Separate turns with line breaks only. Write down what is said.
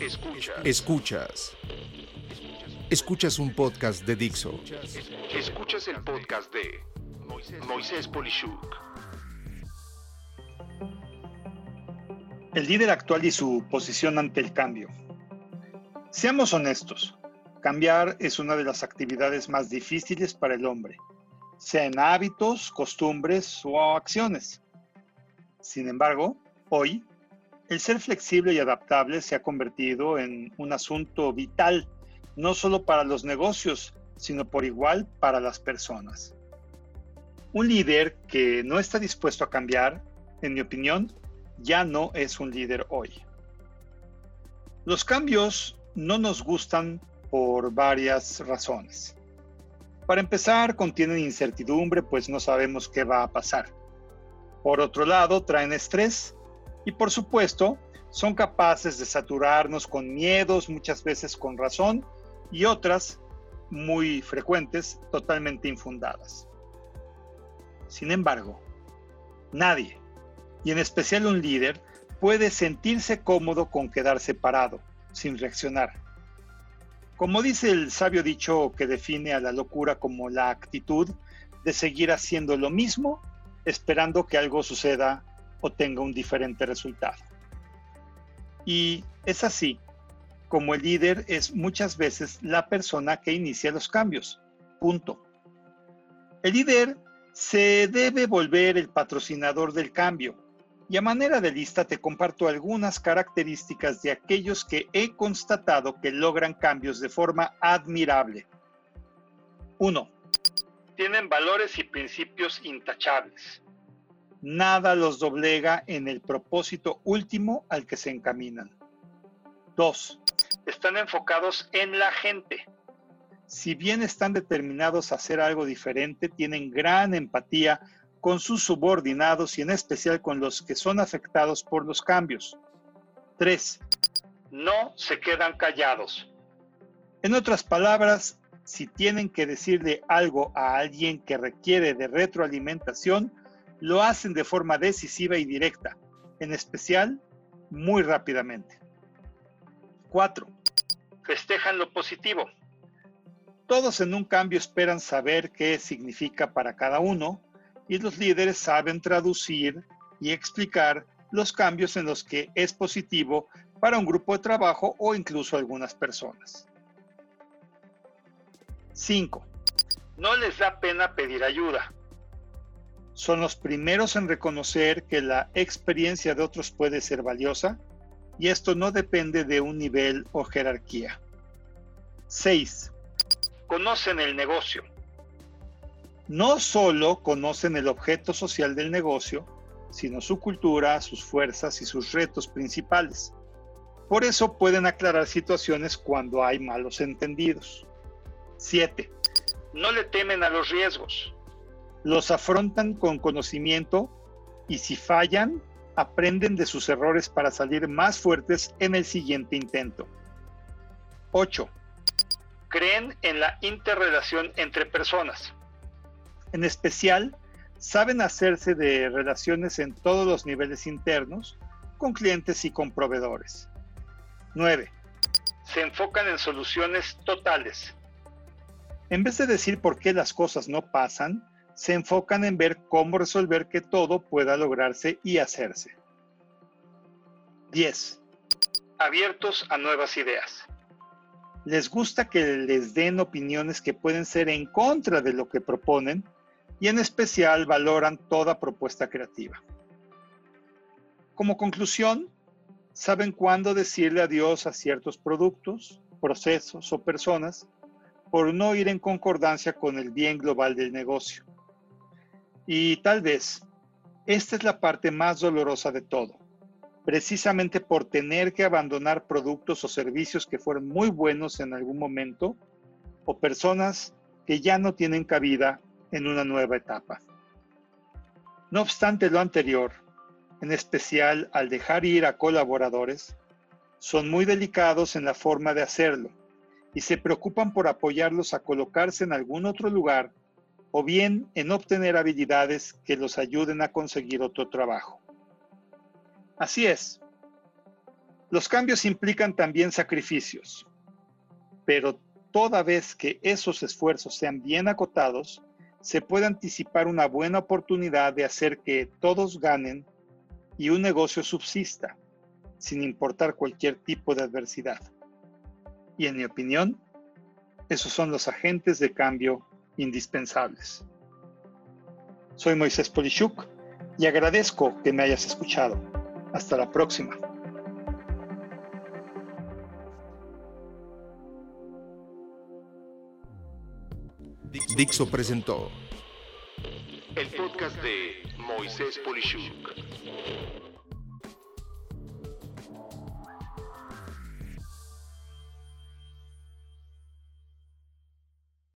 Escuchas. Escuchas. Escuchas un podcast de Dixo.
Escuchas el podcast de Moisés Polishuk.
El líder actual y su posición ante el cambio. Seamos honestos, cambiar es una de las actividades más difíciles para el hombre, sea en hábitos, costumbres o acciones. Sin embargo, hoy el ser flexible y adaptable se ha convertido en un asunto vital, no solo para los negocios, sino por igual para las personas. Un líder que no está dispuesto a cambiar, en mi opinión, ya no es un líder hoy. Los cambios no nos gustan por varias razones. Para empezar, contienen incertidumbre, pues no sabemos qué va a pasar. Por otro lado, traen estrés y por supuesto, son capaces de saturarnos con miedos, muchas veces con razón, y otras, muy frecuentes, totalmente infundadas. Sin embargo, nadie, y en especial un líder, puede sentirse cómodo con quedar separado, sin reaccionar. Como dice el sabio dicho que define a la locura como la actitud de seguir haciendo lo mismo, esperando que algo suceda o tenga un diferente resultado. Y es así como el líder es muchas veces la persona que inicia los cambios. Punto. El líder se debe volver el patrocinador del cambio. Y a manera de lista te comparto algunas características de aquellos que he constatado que logran cambios de forma admirable. 1. Tienen valores y principios intachables nada los doblega en el propósito último al que se encaminan. 2. Están enfocados en la gente. Si bien están determinados a hacer algo diferente, tienen gran empatía con sus subordinados y en especial con los que son afectados por los cambios. 3. No se quedan callados. En otras palabras, si tienen que decirle algo a alguien que requiere de retroalimentación, lo hacen de forma decisiva y directa, en especial muy rápidamente. 4. Festejan lo positivo. Todos en un cambio esperan saber qué significa para cada uno y los líderes saben traducir y explicar los cambios en los que es positivo para un grupo de trabajo o incluso algunas personas. 5. No les da pena pedir ayuda son los primeros en reconocer que la experiencia de otros puede ser valiosa y esto no depende de un nivel o jerarquía. 6. Conocen el negocio. No solo conocen el objeto social del negocio, sino su cultura, sus fuerzas y sus retos principales. Por eso pueden aclarar situaciones cuando hay malos entendidos. 7. No le temen a los riesgos los afrontan con conocimiento y si fallan, aprenden de sus errores para salir más fuertes en el siguiente intento. 8. Creen en la interrelación entre personas. En especial, saben hacerse de relaciones en todos los niveles internos, con clientes y con proveedores. 9. Se enfocan en soluciones totales. En vez de decir por qué las cosas no pasan, se enfocan en ver cómo resolver que todo pueda lograrse y hacerse. 10. Abiertos a nuevas ideas. Les gusta que les den opiniones que pueden ser en contra de lo que proponen y en especial valoran toda propuesta creativa. Como conclusión, saben cuándo decirle adiós a ciertos productos, procesos o personas por no ir en concordancia con el bien global del negocio. Y tal vez esta es la parte más dolorosa de todo, precisamente por tener que abandonar productos o servicios que fueron muy buenos en algún momento o personas que ya no tienen cabida en una nueva etapa. No obstante lo anterior, en especial al dejar ir a colaboradores, son muy delicados en la forma de hacerlo y se preocupan por apoyarlos a colocarse en algún otro lugar o bien en obtener habilidades que los ayuden a conseguir otro trabajo. Así es. Los cambios implican también sacrificios, pero toda vez que esos esfuerzos sean bien acotados, se puede anticipar una buena oportunidad de hacer que todos ganen y un negocio subsista, sin importar cualquier tipo de adversidad. Y en mi opinión, esos son los agentes de cambio indispensables. Soy Moisés Polishuk y agradezco que me hayas escuchado. Hasta la próxima.
Dixo presentó
el podcast de Moisés Polishuk.